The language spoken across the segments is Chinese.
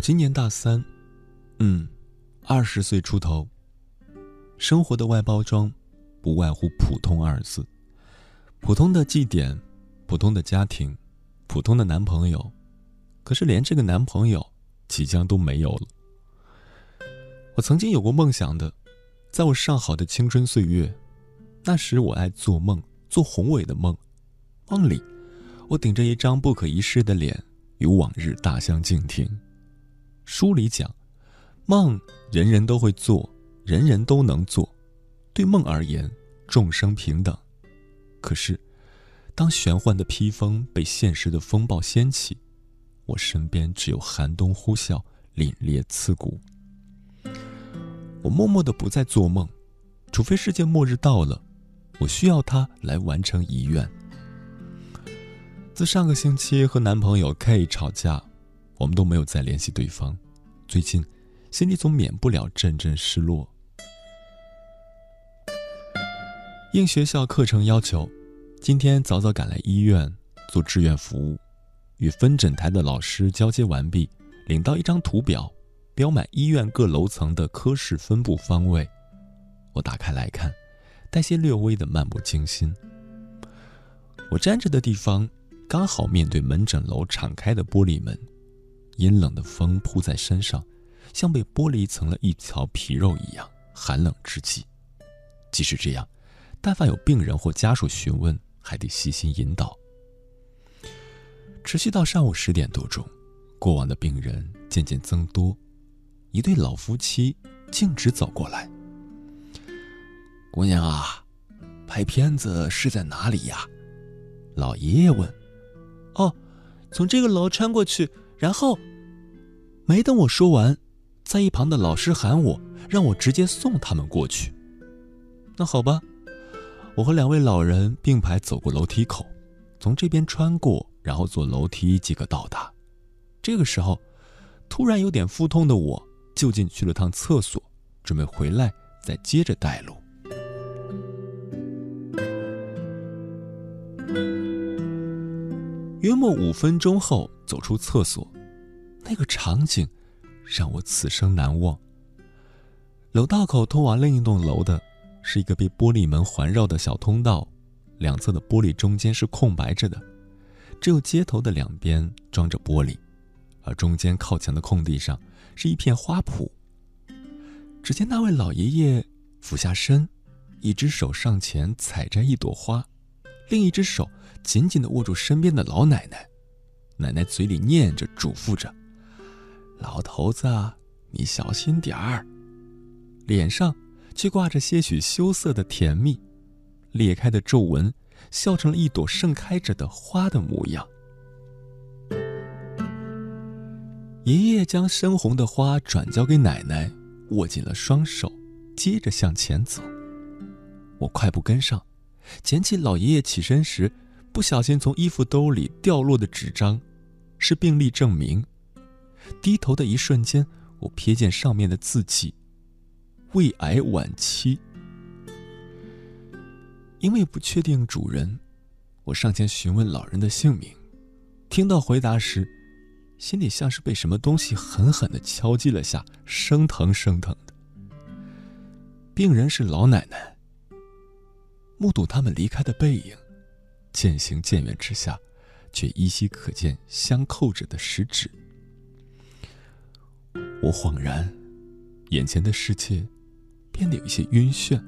我今年大三，嗯，二十岁出头。生活的外包装，不外乎“普通”二字。普通的绩点，普通的家庭，普通的男朋友，可是连这个男朋友，即将都没有了。我曾经有过梦想的，在我上好的青春岁月，那时我爱做梦，做宏伟的梦。梦里，我顶着一张不可一世的脸，与往日大相径庭。书里讲，梦人人都会做。人人都能做，对梦而言，众生平等。可是，当玄幻的披风被现实的风暴掀起，我身边只有寒冬呼啸，凛冽刺骨。我默默的不再做梦，除非世界末日到了，我需要它来完成遗愿。自上个星期和男朋友 K 吵架，我们都没有再联系对方。最近，心里总免不了阵阵失落。应学校课程要求，今天早早赶来医院做志愿服务，与分诊台的老师交接完毕，领到一张图表，标满医院各楼层的科室分布方位。我打开来看，带些略微的漫不经心。我站着的地方刚好面对门诊楼敞开的玻璃门，阴冷的风扑在身上，像被剥离层了一层皮肉一样寒冷之极。即使这样。但凡有病人或家属询问，还得细心引导。持续到上午十点多钟，过往的病人渐渐增多，一对老夫妻径直走过来。姑娘啊，拍片子是在哪里呀？老爷爷问。哦，从这个楼穿过去，然后……没等我说完，在一旁的老师喊我，让我直接送他们过去。那好吧。我和两位老人并排走过楼梯口，从这边穿过，然后坐楼梯即可到达。这个时候，突然有点腹痛的我，就近去了趟厕所，准备回来再接着带路。约莫五分钟后，走出厕所，那个场景让我此生难忘。楼道口通往另一栋楼的。是一个被玻璃门环绕的小通道，两侧的玻璃中间是空白着的，只有街头的两边装着玻璃，而中间靠墙的空地上是一片花圃。只见那位老爷爷俯下身，一只手上前采摘一朵花，另一只手紧紧地握住身边的老奶奶，奶奶嘴里念着嘱咐着：“老头子，你小心点儿。”脸上。却挂着些许羞涩的甜蜜，裂开的皱纹，笑成了一朵盛开着的花的模样。爷爷将深红的花转交给奶奶，握紧了双手，接着向前走。我快步跟上，捡起老爷爷起身时不小心从衣服兜里掉落的纸张，是病历证明。低头的一瞬间，我瞥见上面的字迹。胃癌晚期，因为不确定主人，我上前询问老人的姓名。听到回答时，心里像是被什么东西狠狠的敲击了下，生疼生疼的。病人是老奶奶。目睹他们离开的背影，渐行渐远之下，却依稀可见相扣着的食指。我恍然，眼前的世界。变得有一些晕眩。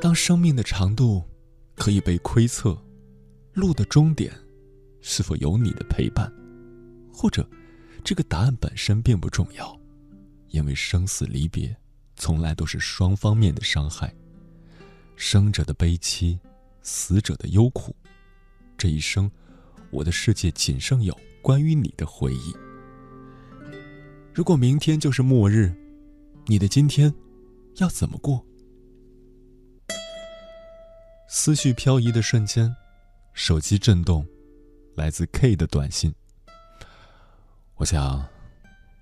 当生命的长度可以被窥测，路的终点是否有你的陪伴，或者这个答案本身并不重要，因为生死离别从来都是双方面的伤害，生者的悲戚，死者的忧苦。这一生，我的世界仅剩有关于你的回忆。如果明天就是末日，你的今天要怎么过？思绪漂移的瞬间，手机震动，来自 K 的短信。我想，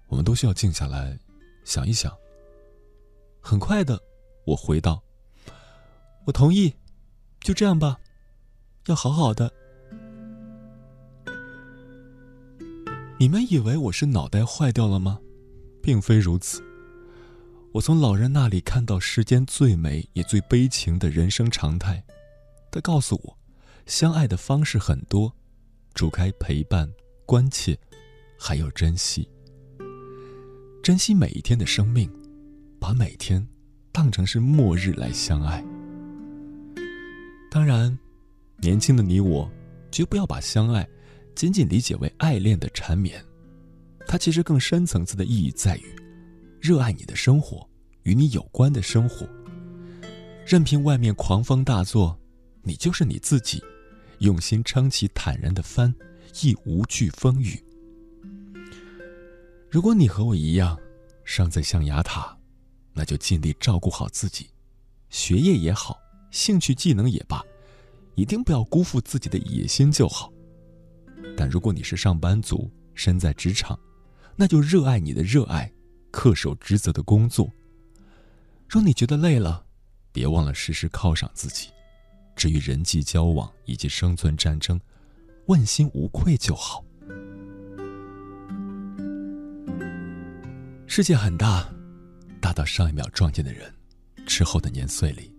我们都需要静下来，想一想。很快的，我回道：“我同意，就这样吧，要好好的。”你们以为我是脑袋坏掉了吗？并非如此。我从老人那里看到世间最美也最悲情的人生常态。他告诉我，相爱的方式很多，除开陪伴、关切，还有珍惜。珍惜每一天的生命，把每天当成是末日来相爱。当然，年轻的你我，绝不要把相爱仅仅理解为爱恋的缠绵。它其实更深层次的意义在于，热爱你的生活，与你有关的生活。任凭外面狂风大作，你就是你自己，用心撑起坦然的帆，亦无惧风雨。如果你和我一样，尚在象牙塔，那就尽力照顾好自己，学业也好，兴趣技能也罢，一定不要辜负自己的野心就好。但如果你是上班族，身在职场，那就热爱你的热爱，恪守职责的工作。若你觉得累了，别忘了时时犒赏自己。至于人际交往以及生存战争，问心无愧就好。世界很大，大到上一秒撞见的人，之后的年岁里，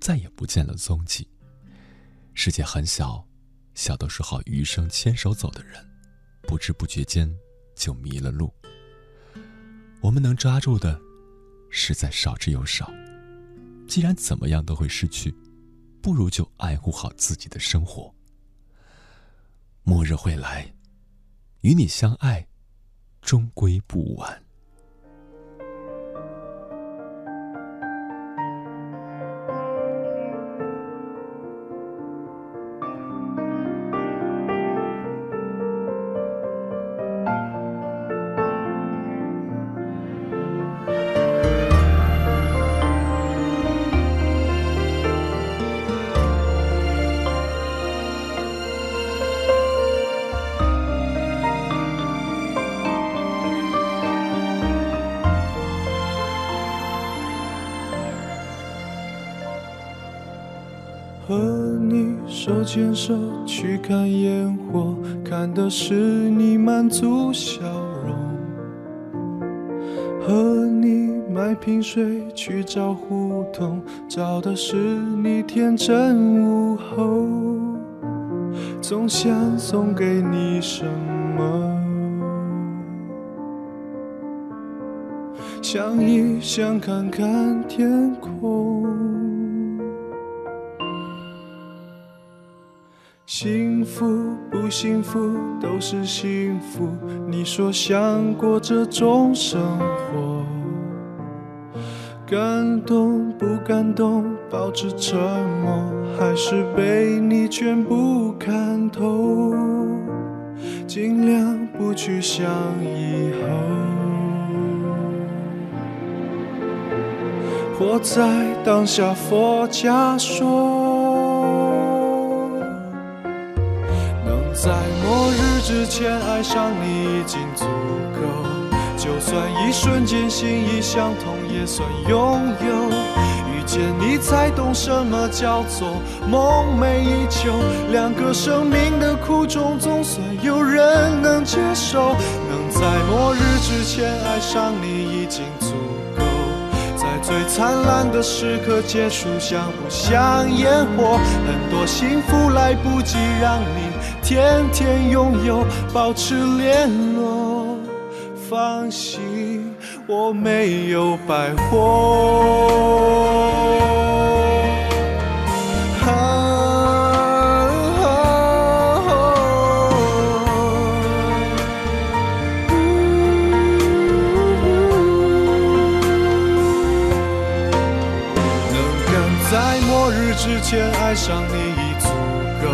再也不见了踪迹。世界很小，小到说好余生牵手走的人，不知不觉间。就迷了路。我们能抓住的，实在少之又少。既然怎么样都会失去，不如就爱护好自己的生活。末日会来，与你相爱，终归不晚。牵手去看烟火，看的是你满足笑容。和你买瓶水去找胡同，找的是你天真午后。总想送给你什么？想一想，看看天空。幸福不幸福都是幸福。你说想过这种生活，感动不感动？保持沉默，还是被你全部看透？尽量不去想以后，活在当下。佛家说。之前爱上你已经足够，就算一瞬间心意相通也算拥有。遇见你才懂什么叫做梦寐以求，两个生命的苦衷总算有人能接受。能在末日之前爱上你已经足够，最灿烂的时刻结束像不像烟火？很多幸福来不及让你。天天拥有，保持联络，放心，我没有白活。之前爱上你已足够。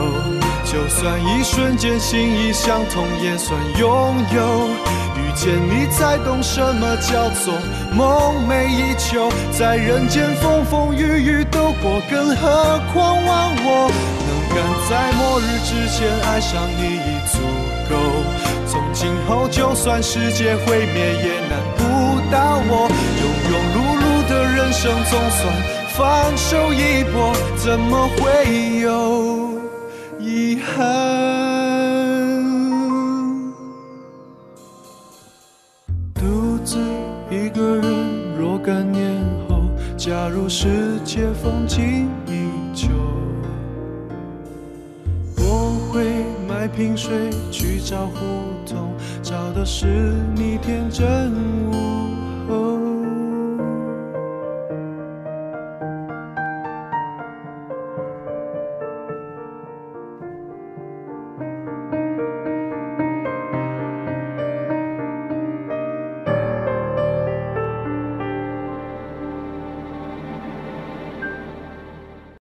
就算一瞬间心意相通，也算拥有。遇见你才懂什么叫做梦寐以求，在人间风风雨雨都过，更何况忘我。能赶在末日之前爱上你已足够。从今后就算世界毁灭，也难不倒我。庸庸碌碌的人生，总算放手一搏，怎么会有遗憾？独自一个人若干年后，假如世界风景依旧。我会买瓶水去找胡同，找的是你天真无。